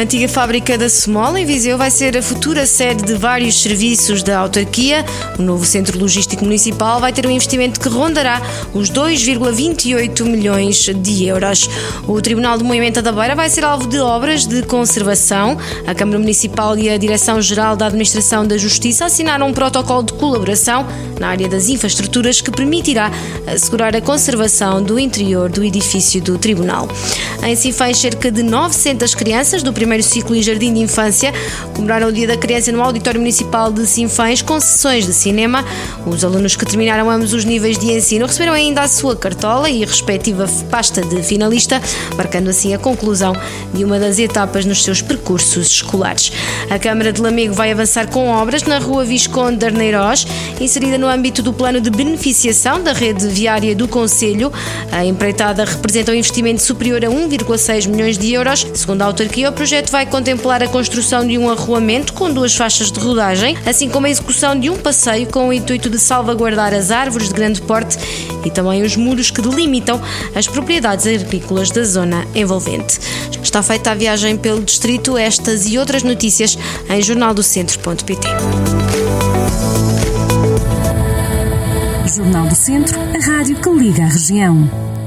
Antiga fábrica da Semola, em Viseu, vai ser a futura sede de vários serviços da autarquia. O novo centro logístico municipal vai ter um investimento que rondará os 2,28 milhões de euros. O Tribunal de Moimenta da Beira vai ser alvo de obras de conservação. A Câmara Municipal e a Direção-Geral da Administração da Justiça assinaram um protocolo de colaboração na área das infraestruturas que permitirá assegurar a conservação do interior do edifício do Tribunal. Em Sinfãs, cerca de 900 crianças do primeiro ciclo e jardim de infância comemoraram o Dia da Criança no Auditório Municipal de Sinfãs com sessões de cinema. Os alunos que terminaram ambos os níveis de ensino receberam ainda a sua cartola e a respectiva pasta de finalista, marcando assim a conclusão de uma das etapas nos seus percursos escolares. A Câmara de Lamego vai avançar com obras na Rua Visconde de Arneiroz, inserida no âmbito do plano de beneficiação da rede viária do Conselho. A empreitada representa um investimento superior a 1,6 milhões de euros. Segundo a autarquia, o projeto vai contemplar a construção de um arruamento com duas faixas de rodagem, assim como a execução de um passeio com o intuito de salvaguardar as árvores de grande porte e também os muros que delimitam as propriedades agrícolas da zona envolvente. Está feita a viagem pelo distrito, estas e outras notícias em jornaldocentro.pt. Jornal do Centro, a rádio que liga a região.